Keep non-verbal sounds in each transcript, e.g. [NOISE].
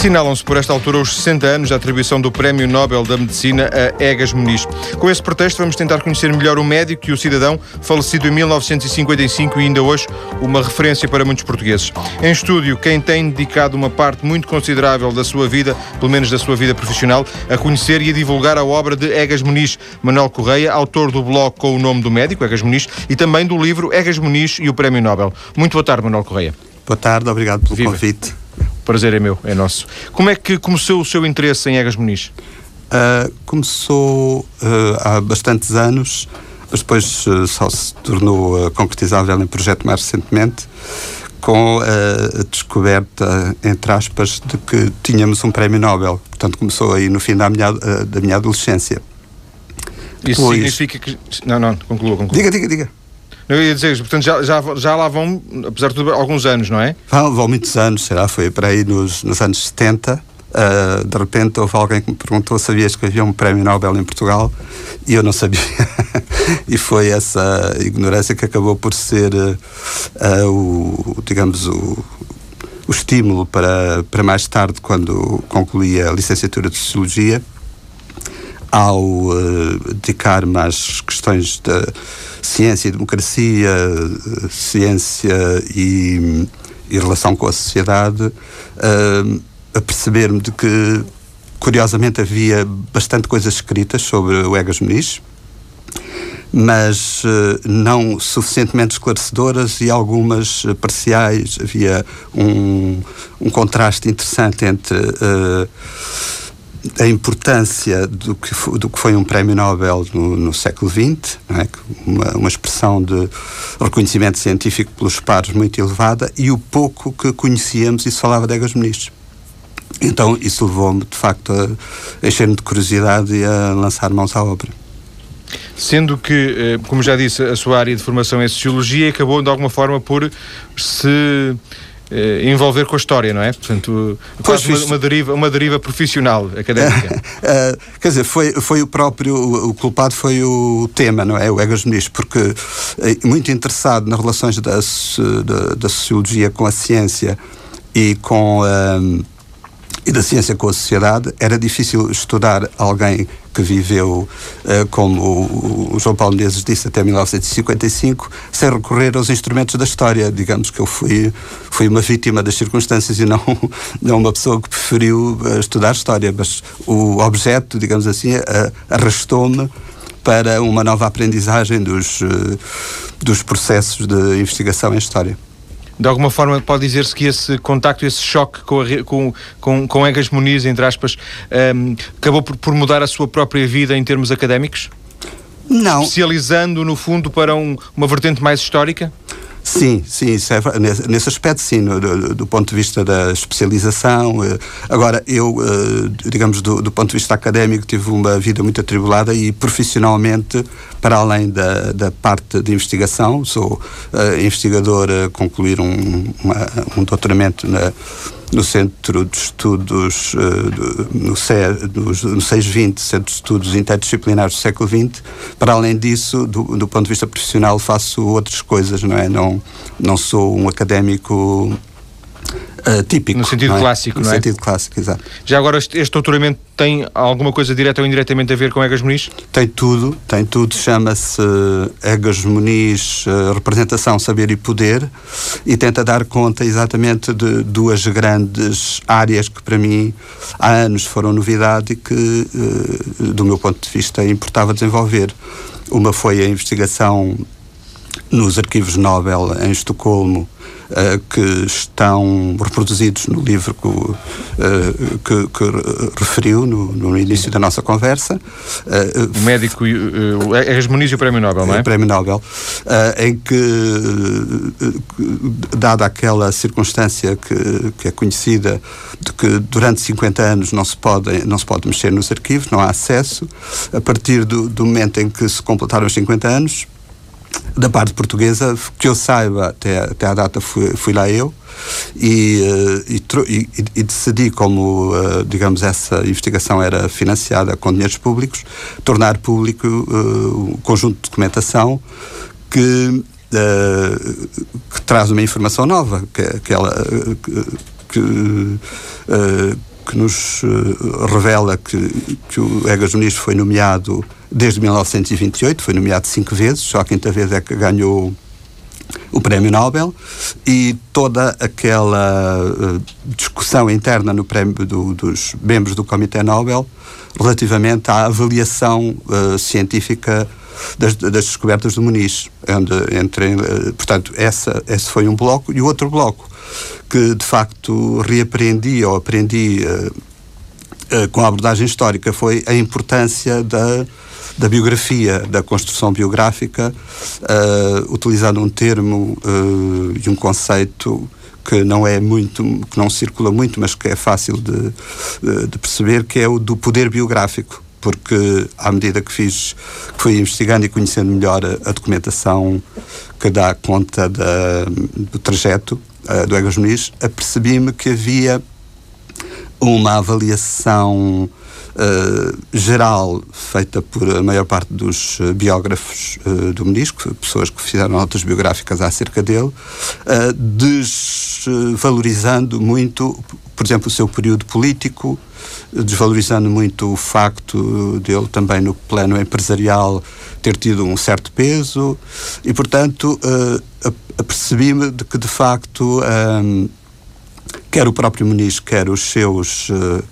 Assinalam-se por esta altura os 60 anos da atribuição do Prémio Nobel da Medicina a Egas Muniz. Com esse pretexto, vamos tentar conhecer melhor o médico e o cidadão, falecido em 1955 e ainda hoje uma referência para muitos portugueses. Em estúdio, quem tem dedicado uma parte muito considerável da sua vida, pelo menos da sua vida profissional, a conhecer e a divulgar a obra de Egas Muniz, Manuel Correia, autor do blog com o nome do médico, Egas Muniz, e também do livro Egas Muniz e o Prémio Nobel. Muito boa tarde, Manuel Correia. Boa tarde, obrigado pelo Viva. convite. Prazer é meu, é nosso. Como é que começou o seu interesse em Egas Muniz? Uh, começou uh, há bastantes anos, mas depois uh, só se tornou concretizável em projeto mais recentemente, com a descoberta, entre aspas, de que tínhamos um prémio Nobel. Portanto, começou aí no fim da minha, da minha adolescência. Isso significa que. Não, não, conclua, conclua. Diga, diga, diga. Eu ia dizer, portanto, já, já, já lá vão, apesar de tudo, alguns anos, não é? Vão, vão muitos anos, será? Foi para aí nos, nos anos 70. Uh, de repente houve alguém que me perguntou sabias que havia um prémio Nobel em Portugal e eu não sabia [LAUGHS] e foi essa ignorância que acabou por ser uh, o digamos o, o estímulo para, para mais tarde quando concluí a licenciatura de Sociologia ao uh, dedicar-me às questões da ciência e democracia, uh, ciência e, e, relação com a sociedade, uh, a perceber-me de que, curiosamente, havia bastante coisas escritas sobre o Egas Muniz, mas não suficientemente esclarecedoras e algumas parciais. Havia um, um contraste interessante entre a importância do que, foi, do que foi um prémio Nobel no, no século XX, é? uma, uma, expressão de reconhecimento científico pelos pares muito elevada, e o pouco que conhecíamos e se falava de Egas Muniz. Então isso levou-me, de facto, a encher-me de curiosidade e a lançar mãos à obra. Sendo que, como já disse, a sua área de formação é Sociologia acabou, de alguma forma, por se envolver com a história, não é? Portanto, quase uma, uma, deriva, uma deriva profissional, académica. uh, [LAUGHS] quer dizer, foi, foi o próprio, o, o, culpado foi o tema, não é? O Egas Muniz, porque uh, muito interessado nas relações da, da, da, sociologia com a ciência e com uh, e da ciência com a sociedade, era difícil estudar alguém que viveu, uh, como o, João Paulo Menezes disse, até 1955, sem recorrer aos instrumentos da história. Digamos que eu fui, fui uma vítima das circunstâncias e não, [LAUGHS] não uma pessoa que preferiu uh, estudar história, mas o objeto, digamos assim, arrastou-me para uma nova aprendizagem dos, dos processos de investigação em história de alguma forma pode dizer-se que esse contacto, esse choque com, a, com, com, com Egas Muniz, entre aspas, um, acabou por, por, mudar a sua própria vida em termos académicos? Não. Especializando, no fundo, para um, uma vertente mais histórica? Sim, sim, é, nesse, nesse, aspecto, sim, do, do, ponto de vista da especialização. Agora, eu, digamos, do, do, ponto de vista académico, tive uma vida muito atribulada e profissionalmente, para além da, da parte de investigação, sou uh, investigador a concluir um, uma, um doutoramento na no Centro de Estudos, uh, no, C, no, no 620, Centro de Estudos Interdisciplinares do século XX. Para além disso, do, do, ponto de vista profissional, faço outras coisas, não é? Não, não sou um académico Uh, típico. No sentido é? clássico, no não é? No sentido clássico, exato. Já agora, este, este, doutoramento tem alguma coisa direta ou indiretamente a ver com Egas Muniz? Tem tudo, tem tudo. Chama-se Egas Muniz uh, Representação, Saber e Poder e tenta dar conta exatamente de duas grandes áreas que para mim há anos foram novidade e que, uh, do meu ponto de vista, importava desenvolver. Uma foi a investigação nos arquivos Nobel em Estocolmo, que estão reproduzidos no livro que, uh, que, que referiu no, no, início da nossa conversa. Uh, o médico, uh, é Egas Muniz e o Prémio Nobel, não é? O Prémio Nobel, em que, dada aquela circunstância que, que é conhecida de que durante 50 anos não se pode, não se pode mexer nos arquivos, não há acesso, a partir do, do momento em que se completaram os 50 anos, da parte portuguesa, que eu saiba, até, até à data fui, fui lá eu, e, uh, e, e, decidi, como, uh, digamos, essa investigação era financiada com dinheiros públicos, tornar público uh, um conjunto de documentação que, que traz uma informação nova, que, que ela. Que, que, que nos uh, revela que, que o Egas Muniz foi nomeado desde 1928, foi nomeado cinco vezes, só a quinta vez é que ganhou o Prémio Nobel e toda aquela uh, discussão interna no prémio do, dos membros do Comitê Nobel relativamente à avaliação uh, científica das, das, descobertas do Muniz. Onde, uh, portanto, essa, esse foi um bloco. E o outro bloco, que de facto reaprendi ou aprendi com a abordagem histórica, foi a importância da da biografia, da construção biográfica, uh, utilizando um termo uh, e um conceito que não é muito, que não circula muito, mas que é fácil de, de perceber, que é o do poder biográfico porque à medida que fiz, que fui investigando e conhecendo melhor a, a documentação que dá conta da, do trajeto uh, do Egas Muniz, apercebi-me que havia uma avaliação uh, geral feita por a maior parte dos uh, biógrafos uh, do Menisco, pessoas que fizeram notas biográficas acerca dele, desvalorizando muito, por exemplo, o seu período político, desvalorizando muito o facto dele também no plano empresarial ter tido um certo peso e, portanto, apercebi-me de que, de facto, um, quer o próprio Muniz, quer os seus uh,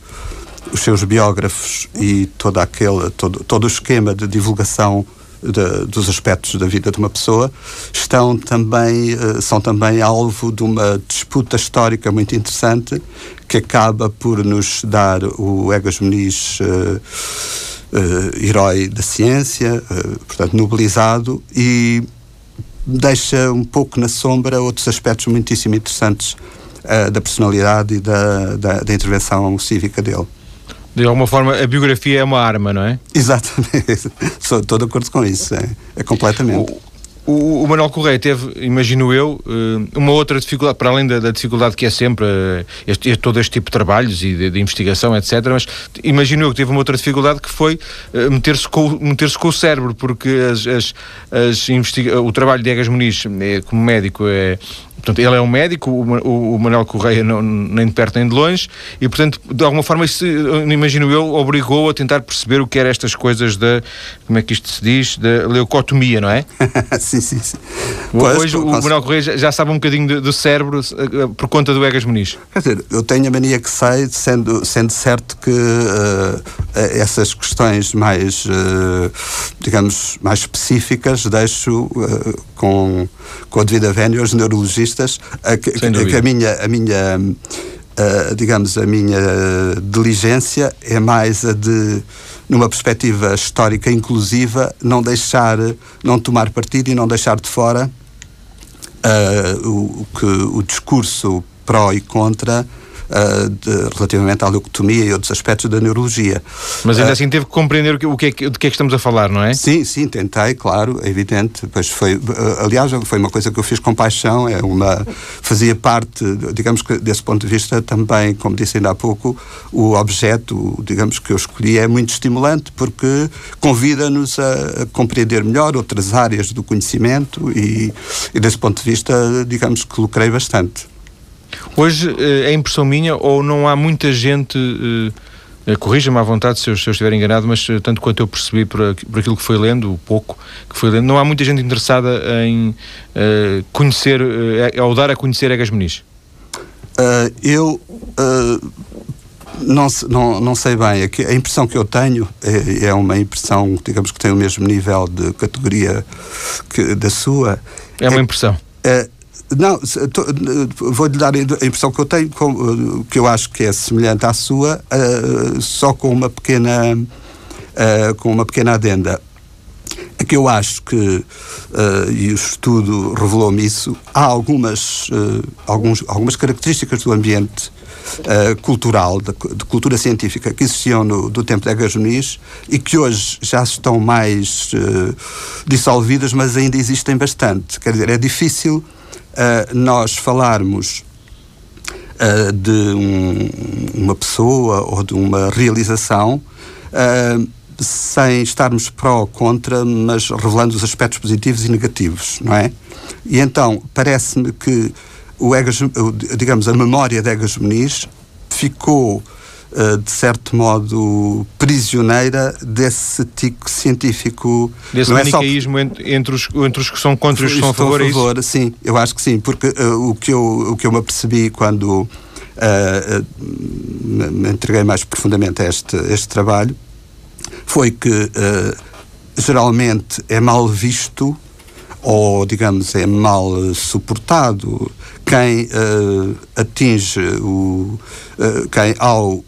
os seus biógrafos e todo aquele todo, todo o esquema de divulgação de, dos aspectos da vida de uma pessoa estão também uh, são também alvo de uma disputa histórica muito interessante que acaba por nos dar o Egas Muniz uh, herói da ciência, portanto nobilizado e deixa um pouco na sombra outros aspectos muitíssimo interessantes uh, da personalidade e da, da, da, intervenção cívica dele. De alguma forma, a biografia é uma arma, não é? Exatamente. [LAUGHS] Estou de acordo com isso. É, é completamente. O o, o Manuel Correia teve, imagino eu, eh, uma outra dificuldade, para além da, da dificuldade que é sempre eh, este, este, todo este tipo de trabalhos e de, de, investigação, etc. Mas imagino eu que teve uma outra dificuldade que foi eh, meter-se com, meter com o cérebro, porque as, as, as investiga o trabalho de Egas Muniz como médico é, Portanto, ele é um médico, o, o Manuel Correia não, nem de perto nem de longe, e portanto, de alguma forma, isso, imagino eu, obrigou a tentar perceber o que eram estas coisas da, como é que isto se diz, da leucotomia, não é? [LAUGHS] sim, sim, sim. Hoje o Manuel Correia já, já, sabe um bocadinho do, cérebro eh, por conta do Egas Muniz. Quer dizer, eu tenho a mania que sei, sendo, sendo certo que uh, essas questões mais, uh, digamos, mais específicas deixo uh, com, com a devida vénia aos neurologistas a, que a minha, a minha uh, digamos, a minha diligência é mais a de numa perspectiva histórica inclusiva, não deixar, não tomar partido e não deixar de fora uh, o, o, que, o discurso pró e contra uh, de, relativamente à leucotomia e outros aspectos da neurologia. Mas ainda uh, assim teve que compreender o que, o que é, de que é que estamos a falar, não é? Sim, sim, tentei, claro, é evidente. Pois foi, uh, aliás, foi uma coisa que eu fiz com paixão, é uma, fazia parte, digamos que desse ponto de vista também, como disse ainda há pouco, o objeto, digamos que eu escolhi é muito estimulante porque convida-nos a, a, compreender melhor outras áreas do conhecimento e, e desse ponto de vista, digamos que lucrei bastante. Hoje eh, é impressão minha ou não há muita gente. Uh, Corrija-me à vontade se eu, se eu, estiver enganado, mas tanto quanto eu percebi por, por, aquilo que foi lendo, o pouco que foi lendo, não há muita gente interessada em uh, conhecer, uh, ou dar a conhecer Egas Muniz. Uh, eu não, não, não sei bem. A impressão que eu tenho é, é, uma impressão, digamos que tem o mesmo nível de categoria que da sua. É uma impressão. É, não, vou-lhe dar a impressão que eu tenho, que eu acho que é semelhante à sua, uh, só com uma pequena, uh, com uma pequena adenda. É que eu acho que, uh, e o estudo revelou-me isso, há algumas, alguns, algumas características do ambiente cultural, de, de, cultura científica que existiam no, do tempo de Egas e que hoje já estão mais dissolvidas, mas ainda existem bastante. Quer dizer, é difícil uh, nós falarmos uh, de um, uma pessoa ou de uma realização sem estarmos pró ou contra, mas revelando os aspectos positivos e negativos, não é? E então, parece-me que o Egas, digamos, a memória de Egas Muniz ficou de certo modo, prisioneira desse tico científico. Desse não manicaísmo é só... entre, os, entre os que são contra e os que são a favor, a é favor, sim, eu acho que sim, porque uh, o, que eu, o que eu me apercebi quando uh, me entreguei mais profundamente a este, este trabalho foi que geralmente é mal visto ou, digamos, é mal suportado quem uh, atinge o. Uh, quem, ao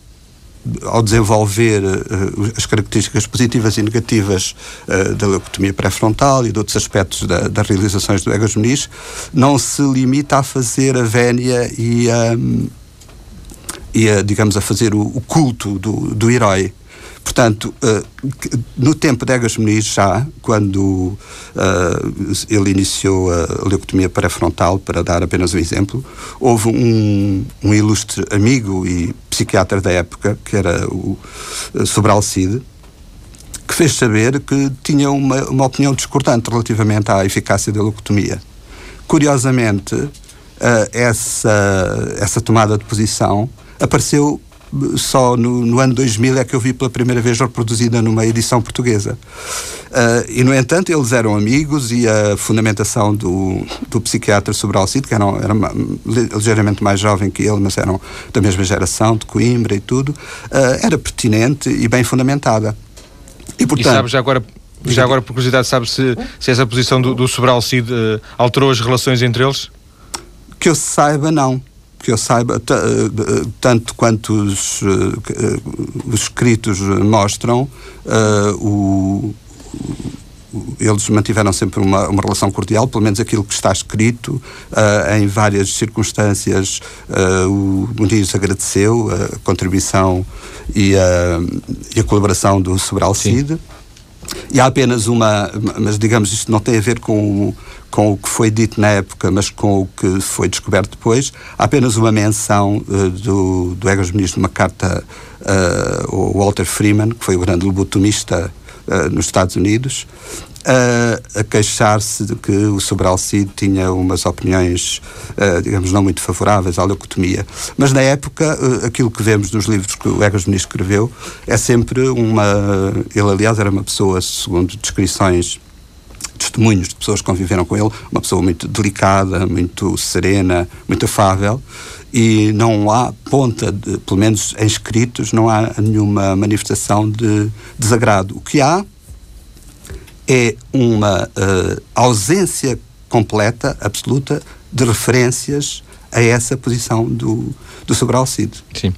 ao desenvolver uh, as características positivas e negativas uh, da leucotomia pré-frontal e de outros aspectos da, das realizações do Egas Muniz, não se limita a fazer a vénia e a, e a digamos, a fazer o, o culto do, do herói. Portanto, uh, no tempo de Egas Muniz, já, quando uh, ele iniciou a leucotomia pré-frontal, para dar apenas um exemplo, houve um, um, ilustre amigo e psiquiatra da época, que era o uh, Sobral Cid, que fez saber que tinha uma, uma opinião discordante relativamente à eficácia da leucotomia. Curiosamente, essa, essa tomada de posição apareceu só no, no, ano 2000 é que eu vi pela primeira vez reproduzida numa edição portuguesa. Uh, e, no entanto, eles eram amigos e a fundamentação do, do psiquiatra Sobral Cid, que era, era ligeiramente mais jovem que ele, mas eram da mesma geração, de Coimbra e tudo, uh, era pertinente e bem fundamentada. E, portanto, e sabe já agora já agora, por curiosidade, sabe se, se essa posição do, do Sobral Cid uh, alterou as relações entre eles? Que eu saiba, não que eu saiba, eh, tanto quanto os, eh, os escritos mostram, uh, o, eles mantiveram sempre uma, uma, relação cordial, pelo menos aquilo que está escrito, uh, em várias circunstâncias. Uh, o Muniz agradeceu a contribuição e a, e a colaboração do Sobral Cid. E há apenas uma, mas digamos, isto não tem a ver com com o que foi dito na época, mas com o que foi descoberto depois. Há apenas uma menção uh, do, do Egas Muniz numa carta uh, Walter Freeman, que foi o grande lobotomista uh, nos Estados Unidos, a queixar-se de que o Sobral Cid tinha umas opiniões, digamos, não muito favoráveis à leucotomia. Mas na época, aquilo que vemos nos livros que o Egas escreveu é sempre uma. Ele, aliás, era uma pessoa, segundo descrições testemunhos de pessoas que conviveram com ele, uma pessoa muito delicada, muito serena, muito afável, e não há ponta, de, pelo menos em escritos, não há nenhuma manifestação de desagrado. O que há é uma uh, ausência completa, absoluta, de referências a essa posição do, do Sobral Cid. Sim.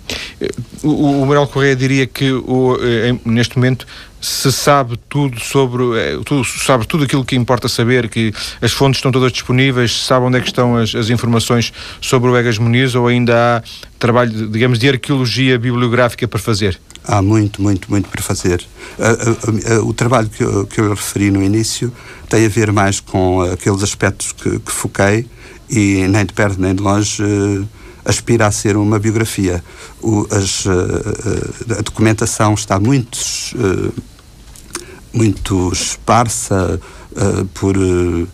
O, o Manuel Correia diria que o, eh, neste momento se sabe tudo sobre eh, tudo, sabe tudo aquilo que importa saber, que as fontes estão todas disponíveis, sabe onde é que estão as, as informações sobre o Egas Muniz ou ainda há trabalho, digamos, de arqueologia bibliográfica para fazer? Há muito, muito, muito para fazer. O trabalho que eu, que eu referi no início tem a ver mais com aqueles aspectos que, que foquei e nem de perto nem de longe aspira a ser uma biografia. O, as, a documentação está muito muito esparsa por, uh,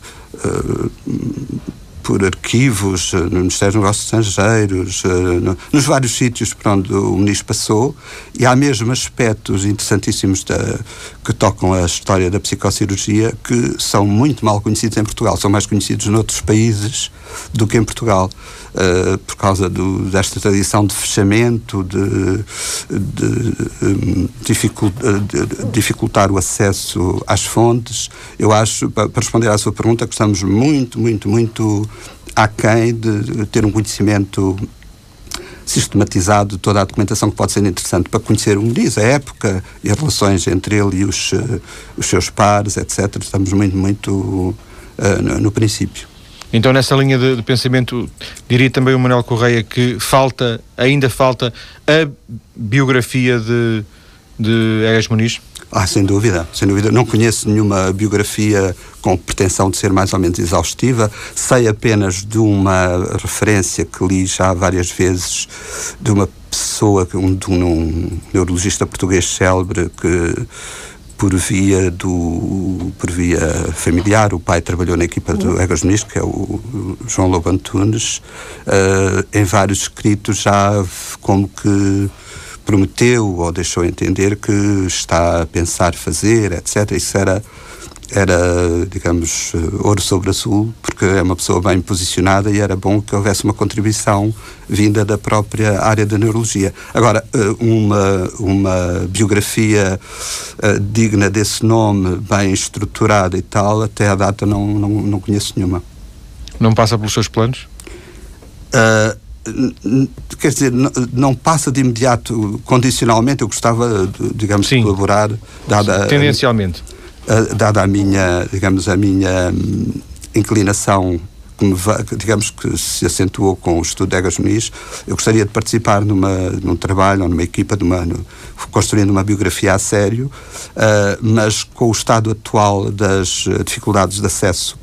por arquivos no Ministério dos Negócios Estrangeiros, no, nos vários sítios por onde o ministro passou, e há mesmo aspectos interessantíssimos da, que tocam a história da psicocirurgia que são muito mal conhecidos em Portugal, são mais conhecidos noutros países do que em Portugal. Uh, por causa do, desta tradição de fechamento, de, de, um, dificult, de, dificultar o acesso às fontes. Eu acho, para responder à sua pergunta, que estamos muito, muito, muito aquém de ter um conhecimento sistematizado de toda a documentação que pode ser interessante para conhecer o Muniz, a época e as relações entre ele e os, uh, os seus pares, etc. Estamos muito, muito uh, no, no princípio. Então, nessa linha de, de, pensamento, diria também o Manuel Correia que falta, ainda falta, a biografia de, de Egas Muniz? Ah, sem dúvida, sem dúvida. Não conheço nenhuma biografia com pretensão de ser mais ou menos exaustiva. Sei apenas de uma referência que li já várias vezes de uma pessoa, um, de um neurologista português célebre que por via do por via familiar o pai trabalhou na equipa do Egas Muniz que é o João Lobo Antunes uh, em vários escritos já como que prometeu ou deixou entender que está a pensar fazer, etc. Isso era era, digamos, ouro sobre azul, porque é uma pessoa bem posicionada e era bom que houvesse uma contribuição vinda da própria área da neurologia. Agora, eh, uma, uma biografia uh, digna desse nome, bem estruturada e tal, até à data não, não, não conheço nenhuma. Não passa pelos seus planos? Uh, quer dizer, não, passa de imediato, condicionalmente, eu gostava, digamos, Sim. de colaborar, dada... Tendencialmente dada a minha, digamos, a minha hum, inclinação digamos que se acentuou com o estudo de Egas Muniz, eu gostaria de participar numa, num trabalho ou numa equipa, de uma, no, construindo uma biografia a sério, uh, mas com o estado atual das dificuldades de acesso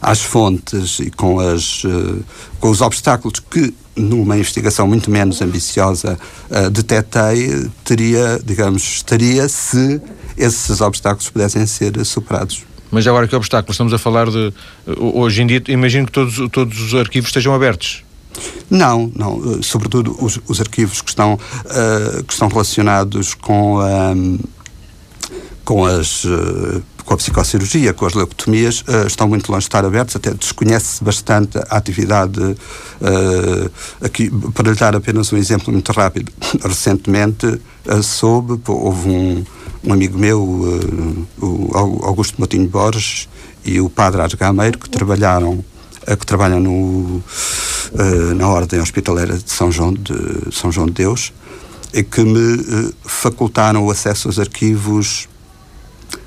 às fontes e com, as, uh, com os obstáculos que numa investigação muito menos ambiciosa uh, detetei, teria, digamos, estaria se esses obstáculos pudessem ser superados. Mas agora que obstáculos? Estamos a falar de. Hoje em dia, imagino que todos, todos os arquivos estejam abertos. Não, não. Sobretudo os, os arquivos que estão, uh, que estão relacionados com, um, com as. Uh, com a psicocirurgia, com as leucotomias, uh, estão muito longe de estar abertos, até desconhece bastante a atividade. Uh, aqui, para lhe dar apenas um exemplo muito rápido, [COUGHS] recentemente uh, soube, houve um, um amigo meu, o Augusto Motinho Borges, e o padre Ars Gameiro, que trabalharam que trabalham no, na Ordem Hospitaleira de São João de, São João de Deus, e que me facultaram o acesso aos arquivos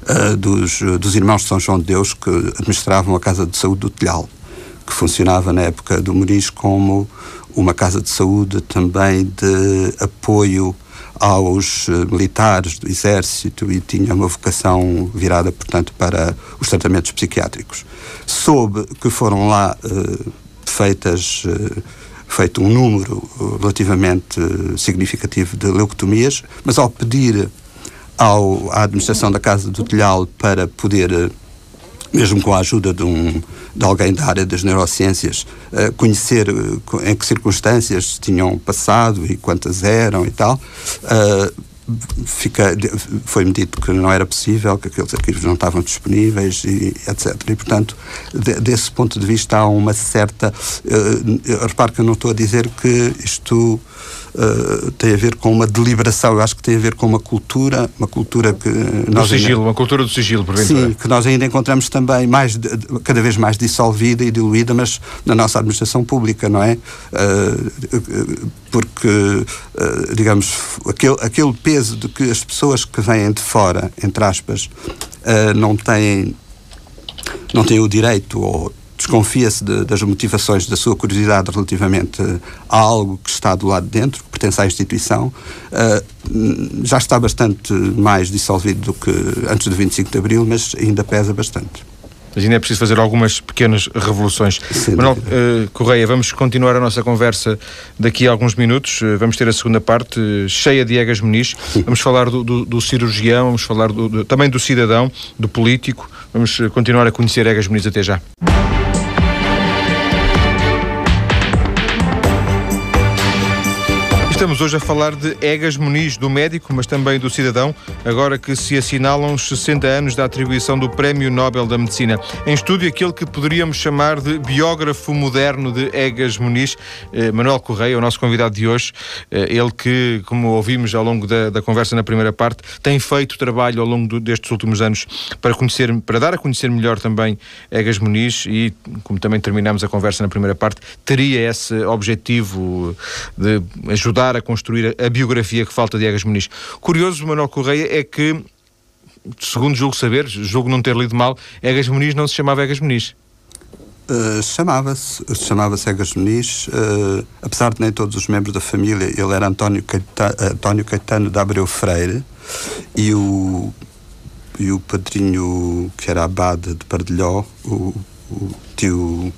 uh, dos, dos irmãos de São João de Deus que administravam a Casa de Saúde do Telhal, que funcionava na época do Muniz como uma casa de saúde também de apoio aos eh, militares do Exército e tinha uma vocação virada, portanto, para os tratamentos psiquiátricos. Soube que foram lá uh, feitas. Uh, feito um número relativamente significativo de leucotomias, mas ao pedir ao, à administração da Casa do Telhal para poder, eh, mesmo com a ajuda de, um, de alguém da área das neurociências, uh, conhecer uh, em que circunstâncias tinham passado e quantas eram e tal. Foi-me dito que não era possível, que aqueles arquivos não estavam disponíveis, e, etc. E, portanto, de, desse ponto de vista, há uma certa. Uh, repare que eu não estou a dizer que isto uh, tem a ver com uma deliberação, eu acho que tem a ver com uma cultura, uma cultura que. Do sigilo, ainda, uma cultura do sigilo, porventura. Sim, que nós ainda encontramos também mais, cada vez mais dissolvida e diluída, mas na nossa administração pública, não é? Uh, porque, digamos, aquele, aquele peso de que as pessoas que vêm de fora, entre aspas, não têm não têm o direito ou desconfia-se de, das motivações da sua curiosidade relativamente a algo que está do lado de dentro, que pertence à instituição, uh, já está bastante mais dissolvido do que antes do 25 de Abril, mas ainda pesa bastante. Mas ainda é preciso fazer algumas pequenas revoluções. Sim, Manuel uh, Correia, vamos continuar a nossa conversa daqui a alguns minutos. Uh, vamos ter a segunda parte uh, cheia de Egas Muniz. Vamos falar do, do, do cirurgião, vamos falar do, também do cidadão, do político. Vamos continuar a conhecer Egas Muniz até já. Estamos hoje a falar de Egas Muniz, do médico, mas também do cidadão, agora que se assinalam os 60 anos da atribuição do Prémio Nobel da Medicina. Em estúdio, aquele que poderíamos chamar de biógrafo moderno de Egas Muniz, eh, Manuel Correia, o nosso convidado de hoje. Eh, ele que, como ouvimos ao longo da, da, conversa na primeira parte, tem feito trabalho ao longo do, destes últimos anos para conhecer, para dar a conhecer melhor também Egas Muniz e, como também terminamos a conversa na primeira parte, teria esse objetivo de ajudar ajudar a construir a, biografia que falta de Egas Muniz. Curioso, Manuel Correia, é que, segundo julgo saber, julgo não ter lido mal, Egas Muniz não se chamava Egas Muniz. Uh, chamava-se chamava-se Egas Muniz, uh, apesar de nem todos os membros da família, ele era António Caetano, António Caetano de Abreu Freire e o, e o padrinho que era abade de Pardelhó, o, o tio,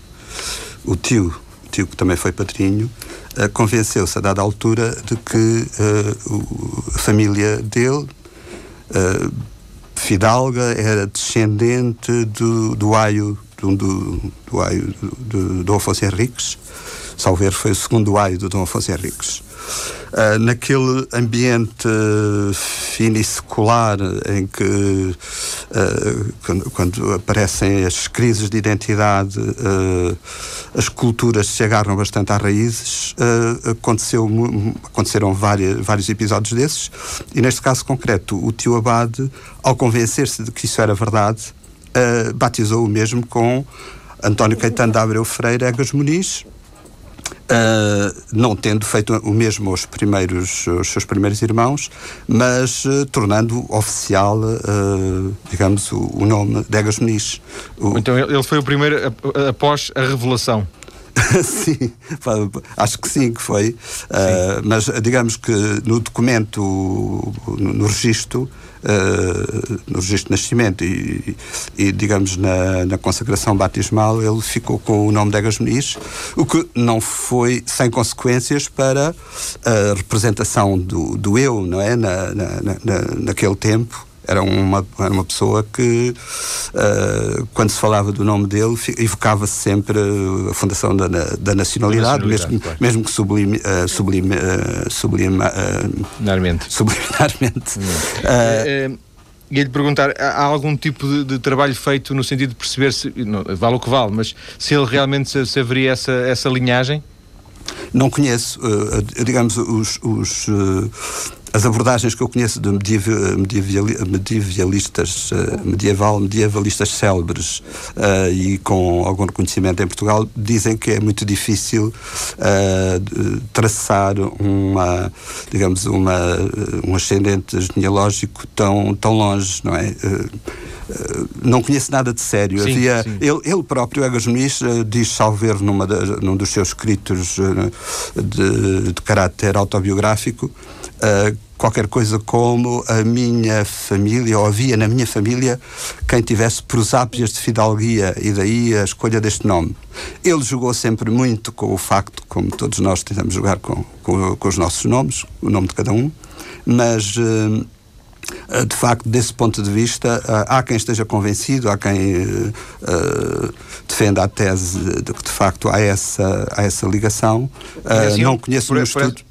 o tio, tio que também foi padrinho, uh, convenceu-se a dada altura de que uh, a família dele, uh, Fidalga, era descendente do, do aio do, do, do, aio do, do Afonso Henriques, salver foi o segundo aio do Dom Afonso Henriques. Uh, naquele ambiente uh, finissecular em que uh, quando, quando, aparecem as crises de identidade as culturas se agarram bastante às raízes aconteceu, aconteceram várias, vários episódios desses e neste caso concreto o tio Abade ao convencer-se de que isso era verdade batizou o mesmo com António Caetano de Abreu Freire Egas Muniz Uh, não tendo feito o mesmo aos primeiros, aos seus primeiros irmãos, mas uh, tornando oficial, uh, digamos, o, o, nome de Egas Muniz. O... Então ele foi o primeiro após a revelação. [LAUGHS] sim, acho que sim que foi. Uh, mas digamos que no documento, no, no registro, uh, no registro de nascimento e, e digamos, na, na, consagração batismal, ele ficou com o nome de Egas Muniz, o que não foi sem consequências para a representação do, do eu, não é? Na, na, na naquele tempo era uma, era uma pessoa que, uh, quando se falava do nome dele, evocava -se sempre a fundação da, da nacionalidade, mesmo, claro. mesmo que sublime, uh, sublime, uh, sublime, uh, subliminarmente. E lhe perguntar, há algum tipo de, de, trabalho feito no sentido de perceber se, não, vale o que vale, mas se ele realmente se, se haveria essa, essa linhagem? Não conheço, digamos, os, os as abordagens que eu conheço de medieval, medievalistas, eh, medieval, medievalistas célebres uh, e com algum reconhecimento em Portugal, dizem que é muito difícil uh, traçar uma, digamos, uma, um ascendente genealógico tão, tão longe, não é? Uh, não conheço nada de sério. Sim, Havia, sim. Ele, ele próprio, Egas Muniz, diz salver numa num dos seus escritos de, de caráter autobiográfico uh, qualquer coisa como a minha família, ou havia na minha família quem tivesse prosápias de fidalguia, e daí a escolha deste nome. Ele jogou sempre muito com o facto, como todos nós tentamos jogar com, com, com os nossos nomes, o nome de cada um, mas. Uh, de facto, desse ponto de vista, há quem esteja convencido, há quem uh, defenda a tese de que, de facto, há essa, há essa ligação. Uh, não conheço um estudo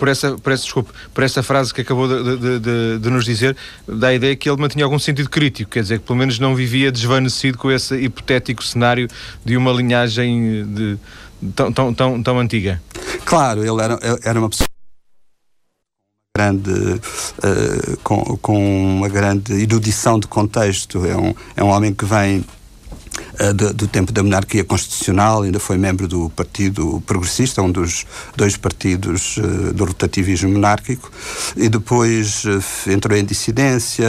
por essa, por essa, desculpe, por essa frase que acabou de, de, de, de, nos dizer, dá a ideia que ele mantinha algum sentido crítico, quer dizer, que pelo menos não vivia desvanecido com esse hipotético cenário de uma linhagem de, tão, tão, tão, tão antiga. Claro, ele era, era uma pessoa grande, uh, com, com uma grande erudição de contexto. É um, é um homem que vem do, do, tempo da monarquia constitucional, ainda foi membro do Partido Progressista, um dos dois partidos uh, do rotativismo monárquico, e depois uh, entrou em dissidência,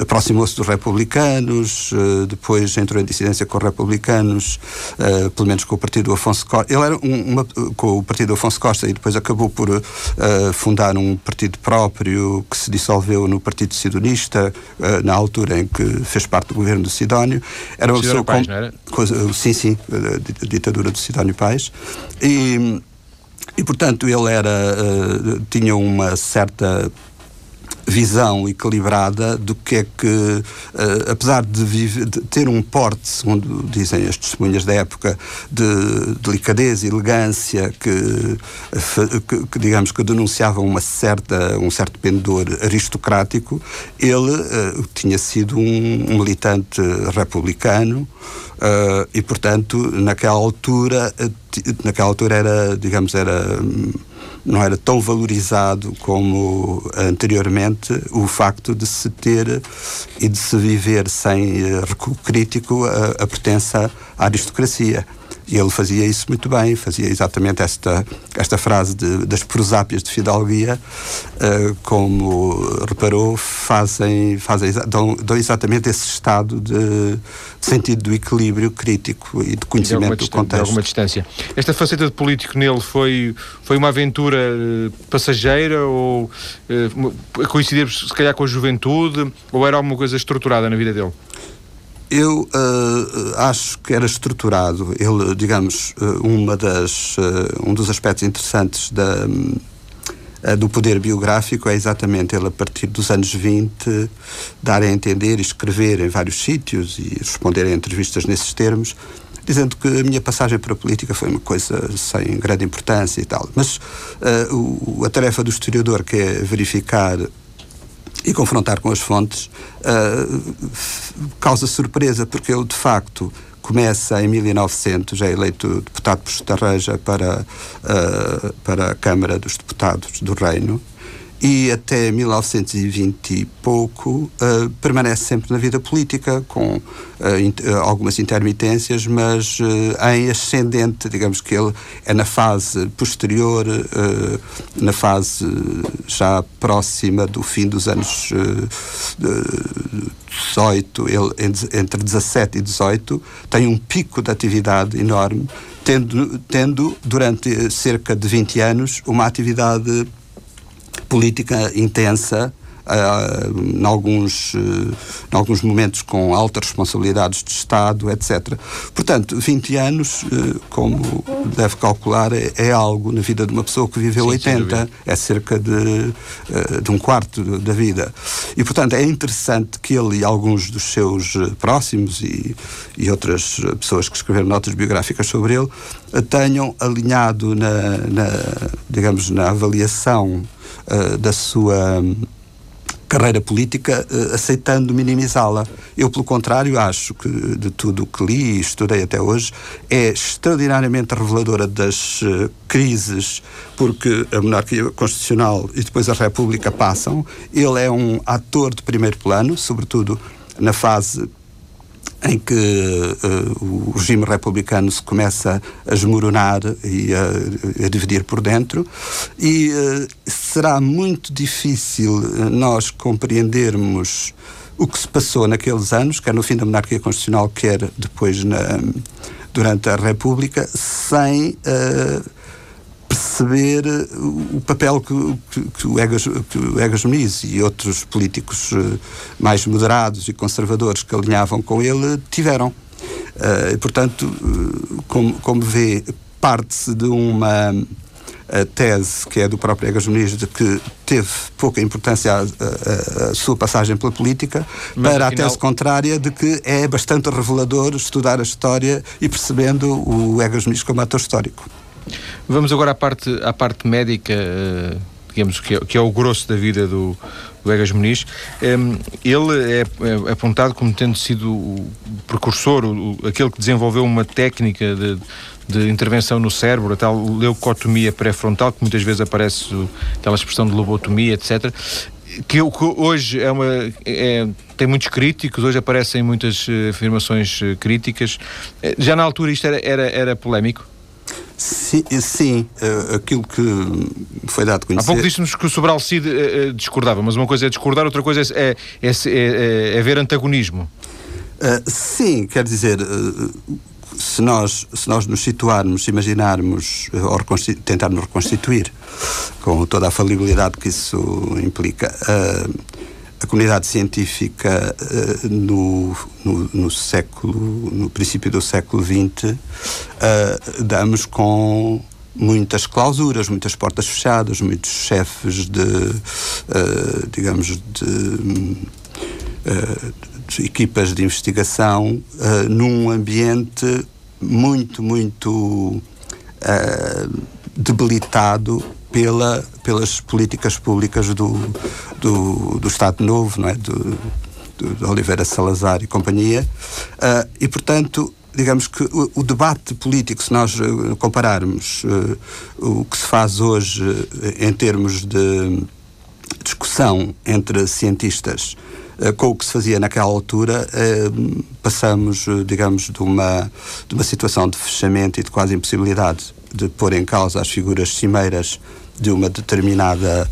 aproximou-se dos republicanos, depois entrou em dissidência com os republicanos, pelo menos com o Partido Afonso Costa. Ele era um, uma, com o Partido Afonso Costa e depois acabou por fundar um partido próprio que se dissolveu no Partido Sidonista, na altura em que fez parte do governo do Sidónio. Era uma pessoa Pais, com, sim, sim, a ditadura do Sidónio Pais. E, e portanto, ele era, uh, tinha uma certa visão equilibrada do que é que, uh, apesar de, vive, de, ter um porte, segundo dizem as testemunhas da época, de delicadeza e elegância que, que, que, digamos que denunciava uma certa, um certo pendor aristocrático, ele uh, tinha sido um, um militante republicano uh, e, portanto, naquela altura, naquela altura era, digamos, era hum, não era tão valorizado como anteriormente o facto de se ter e de se viver sem eh, recuo crítico a, a pertença à aristocracia. E ele fazia isso muito bem, fazia exatamente esta, esta frase de, das prosápias de fidalguia, uh, como reparou, fazem, fazem dão, dão exatamente esse estado de, de, sentido do equilíbrio crítico e de conhecimento de do contexto. De alguma distância. Esta faceta de político nele foi, foi uma aventura uh, passageira ou uh, coincidir se calhar com a juventude ou era alguma coisa estruturada na vida dele? Eu uh, acho que era estruturado. Ele, digamos, uh, uma das, uh, um dos aspectos interessantes da, do poder biográfico é exatamente ele, a partir dos anos 20, dar a entender e escrever em vários sítios e responder a entrevistas nesses termos dizendo que a minha passagem para a política foi uma coisa sem grande importância e tal. Mas uh, o, a tarefa do historiador, que é verificar e confrontar com as fontes, uh, causa surpresa, porque ele, de facto, começa em 1900, é eleito deputado por Estarreja para, uh, para a Câmara dos Deputados do Reino, e até 1920 e pouco uh, permanece sempre na vida política, com uh, algumas intermitências, mas em ascendente, digamos que ele é na fase posterior, na fase já próxima do fim dos anos 18, ele, entre 17 e 18, tem um pico de atividade enorme, tendo, tendo durante cerca de 20 anos uma atividade política intensa, uh, em, alguns, uh, em alguns momentos com altas responsabilidades de Estado, etc. Portanto, 20 anos, uh, como deve calcular, é, é, algo na vida de uma pessoa que viveu Sim, 80, é cerca de, uh, de um quarto da vida. E, portanto, é interessante que ele e alguns dos seus próximos e, e outras pessoas que escreveram notas biográficas sobre ele tenham alinhado na, na digamos, na avaliação uh, da sua carreira política uh, aceitando minimizá-la. Eu, pelo contrário, acho que de tudo o que li e estudei até hoje é extraordinariamente reveladora das uh, crises porque a monarquia constitucional e depois a república passam. Ele é um ator de primeiro plano, sobretudo na fase em que uh, o regime republicano se começa a esmoronar e a, a dividir por dentro, e uh, será muito difícil eh, nós compreendermos o que se passou naqueles anos, quer no fim da monarquia constitucional, quer depois na, durante a República, sem uh, perceber eh, o papel que, que, que, o Egas, que o Egas Muniz e outros políticos eh, mais moderados e conservadores que alinhavam com ele tiveram. Uh, portanto, como, como vê, parte-se de uma tese que é do próprio Egas Muniz de que teve pouca importância a, a, a sua passagem pela política, Mas, para a tese contrária de que é bastante revelador estudar a história e percebendo o Egas Muniz como ator histórico. Vamos agora à parte, à parte médica, uh, digamos, que é, que é, o grosso da vida do, do Egas Muniz. Um, ele é, é, apontado como tendo sido o precursor, o, aquele que desenvolveu uma técnica de, de intervenção no cérebro, a tal leucotomia pré-frontal, que muitas vezes aparece aquela expressão de lobotomia, etc que, hoje é uma, é, tem muitos críticos, hoje aparecem muitas eh, afirmações eh, críticas. Já na altura isto era, era, era polémico? Sim, sim uh, aquilo que foi dado a conhecer. Há pouco disse-nos que o Sobral Cid uh, discordava, mas uma coisa é discordar, outra coisa é, é, é, é ver antagonismo. Uh, sim, quer dizer, se, nós, se nós nos situarmos, imaginarmos ou tentarmos reconstituir com toda a falibilidade que isso implica a comunidade científica uh, no, no, no, século, no princípio do século XX, uh, damos com muitas clausuras, muitas portas fechadas, muitos chefes de, uh, digamos, de, de, equipas de investigação num ambiente muito, muito debilitado pela, pelas políticas públicas do, do, do Estado Novo, não é? do, do, de Oliveira Salazar e companhia, uh, e portanto digamos que o, o, debate político, se nós uh, compararmos uh, o que se faz hoje em termos de discussão entre cientistas com o que se fazia naquela altura, passamos, digamos, de uma, de uma situação de fechamento e de quase impossibilidade de pôr em causa as figuras cimeiras de uma determinada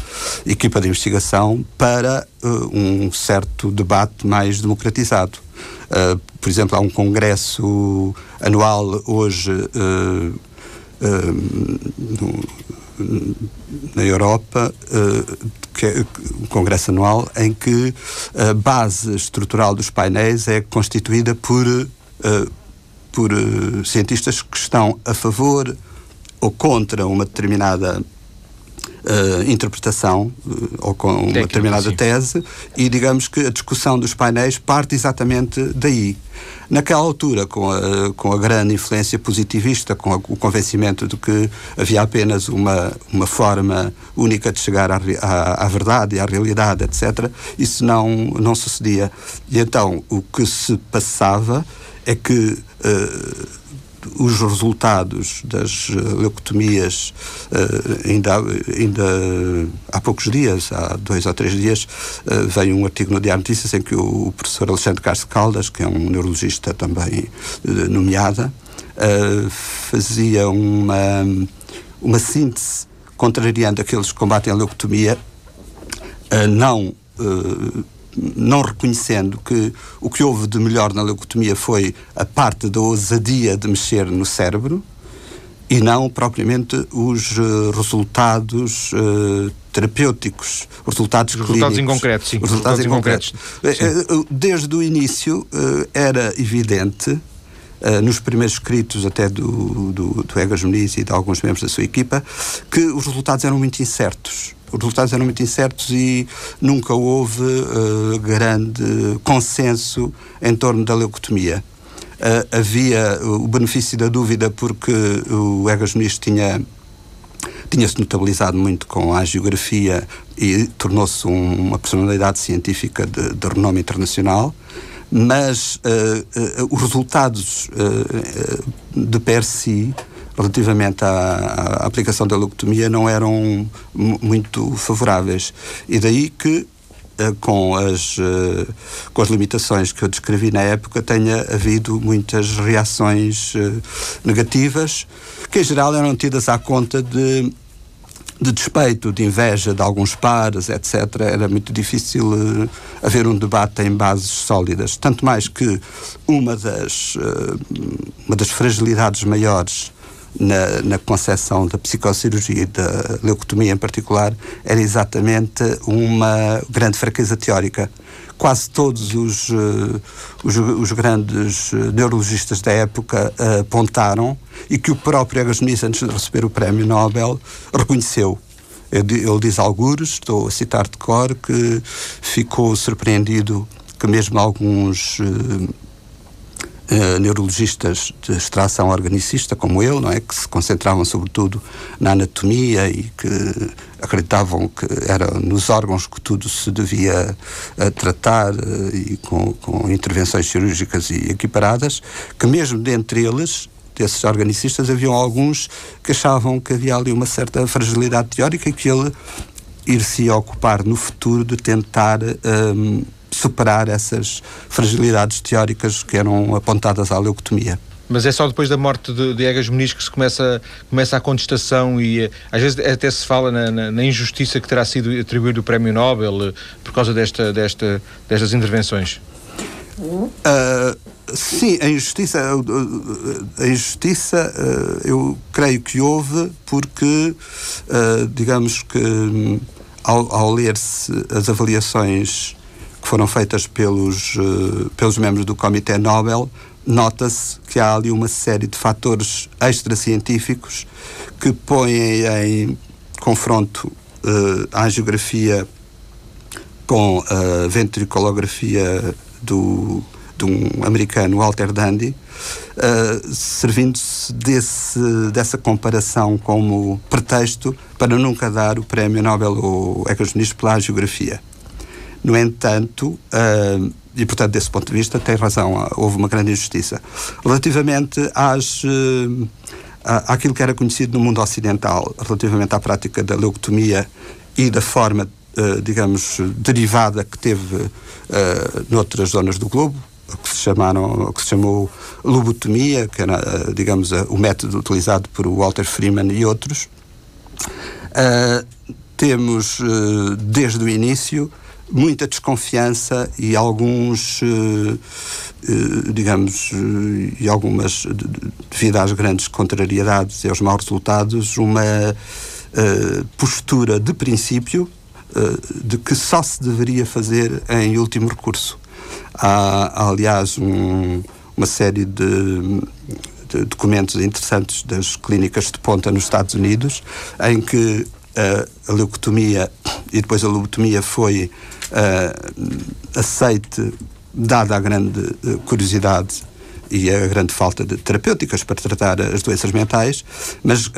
equipa de investigação para uh, um certo debate mais democratizado. Uh, por exemplo, há um congresso anual hoje uh, no, na Europa, que é um congresso anual em que a base estrutural dos painéis é constituída por, por cientistas que estão a favor ou contra uma determinada uh, interpretação uh, ou com uma determinada sim. tese e digamos que a discussão dos painéis parte exatamente daí. Naquela altura, com a, com a grande influência positivista, com a, o convencimento de que havia apenas uma, uma forma única de chegar à, à, à verdade e à realidade, etc., isso não, não sucedia. E então, o que se passava é que. Uh, os resultados das eh, leucotomias uh, ainda, ainda há poucos dias, há dois ou três dias, uh, veio um artigo no Diário Notícias em que o, professor Alexandre Castro Caldas, que é um neurologista também nomeada, fazia uma, uma síntese contrariando aqueles que combatem a leucotomia, não não reconhecendo que o que houve de melhor na leucotomia foi a parte da ousadia de mexer no cérebro e não propriamente os uh, resultados uh, terapêuticos, resultados os clínicos. Resultados em concreto, sim. Os resultados, resultados em concreto. concreto. Desde o início uh, era evidente Uh, nos primeiros escritos até do, do, do Egas Muniz e de alguns membros da sua equipa, que os resultados eram muito incertos os resultados eram muito incertos e nunca houve uh, grande consenso em torno da leucotomia. Uh, havia o benefício da dúvida porque o Egas Muniz tinha tinha-se notabilizado muito com a angiografia e tornou-se um, uma personalidade científica de, de renome internacional, mas uh, uh, os resultados uh, de per si relativamente à, à, aplicação da lobotomia não eram muito favoráveis. E daí que eh, com as, eh, com as limitações que eu descrevi na época, tenha havido muitas reações eh, negativas, que em geral eram tidas à conta de, de despeito, de inveja de alguns pares, etc. Era muito difícil haver um debate em bases sólidas. Tanto mais que uma das, uma das fragilidades maiores na, na concepção da psicocirurgia e da leucotomia em particular, era exatamente uma grande fraqueza teórica. Quase todos os, uh, os, os, grandes eh, neurologistas da época uh, apontaram e que o próprio Egas Muniz, antes de receber o prémio Nobel, reconheceu. Ele diz algures, estou a citar de cor, que ficou surpreendido que mesmo alguns uh, neurologistas de extração organicista, como ele, não é? que se concentravam sobretudo na anatomia e que acreditavam que era nos órgãos que tudo se devia uh, tratar uh, e com, com intervenções cirúrgicas e equiparadas, que mesmo dentre eles desses organicistas, haviam alguns que achavam que havia ali uma certa fragilidade teórica e que ele ir-se ocupar no futuro de tentar um, superar essas fragilidades teóricas que eram apontadas à leucotomia. Mas é só depois da morte de, de Egas Muniz que se começa, começa a contestação e às vezes até se fala na, na, na injustiça que terá sido atribuído o Prémio Nobel eh, por causa desta, desta, destas intervenções. Uh, sim, a injustiça, a injustiça uh, eu creio que houve porque, uh, digamos que hum, ao, ao ler-se as avaliações que foram feitas pelos, uh, pelos membros do Comitê Nobel, nota-se que há ali uma série de fatores extracientíficos que põem em confronto uh, a angiografia com a ventriculografia do, de um americano, Walter Dandy, uh, servindo-se dessa comparação como pretexto para nunca dar o prémio Nobel Egas Muniz pela angiografia. No entanto, uh, e portanto, desse ponto de vista, tem razão, houve uma grande injustiça. Relativamente às. Uh, àquilo que era conhecido no mundo ocidental, relativamente à prática da leucotomia e da forma, uh, digamos, derivada que teve noutras zonas do globo, que se chamaram, que se chamou lobotomia, que era, digamos, o método utilizado por Walter Freeman e outros. Uh, temos, uh, desde o início, muita desconfiança e alguns, uh, uh, digamos, uh, e algumas, devido às grandes contrariedades e aos maus resultados, uma postura de princípio de que só se deveria fazer em último recurso. Há, aliás, um, uma série de, de documentos interessantes das clínicas de ponta nos Estados Unidos, em que a leucotomia e depois a lobotomia foi aceite, dada a grande curiosidade e a grande falta de terapêuticas para tratar as doenças mentais, mas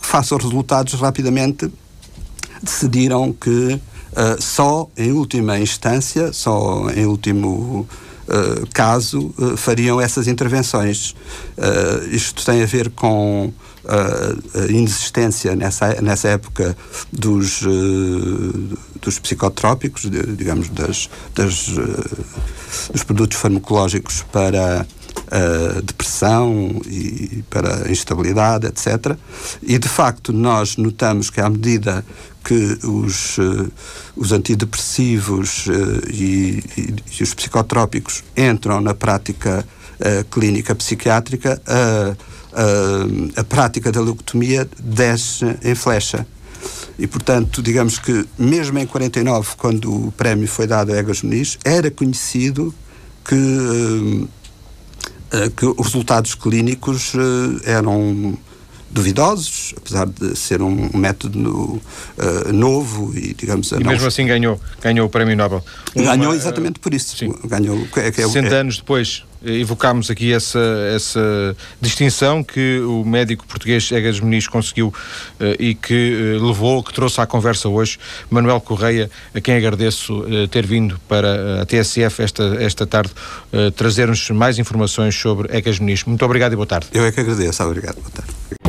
face aos resultados rapidamente decidiram que uh, só em última instância, só em último uh, caso, uh, fariam essas intervenções. isto tem a ver com a inexistência nessa, nessa época dos, dos psicotrópicos, digamos, das, das dos produtos farmacológicos para uh, depressão e para instabilidade, etc. E de facto nós notamos que à medida que os, uh, os antidepressivos uh, e, e, e, os psicotrópicos entram na prática clínica psiquiátrica, a prática da leucotomia desce em flecha. E, portanto, digamos que, mesmo em 49, quando o prémio foi dado a Egas Muniz, era conhecido que eh, que os resultados clínicos eram duvidosos, apesar de ser um método uh, novo e, digamos... E mesmo assim ganhou, ganhou o Prémio Nobel. Uma, ganhou exatamente por isso. Sim. Ganhou, é, é, 60 é, anos depois evocámos aqui essa, essa distinção que o médico português Egas Muniz conseguiu uh, e que uh, levou, que trouxe à conversa hoje Manuel Correia, a quem agradeço uh, ter vindo para a TSF esta, esta tarde trazer-nos mais informações sobre Egas Muniz. Muito obrigado e boa tarde. Eu é que agradeço. Obrigado. Boa tarde.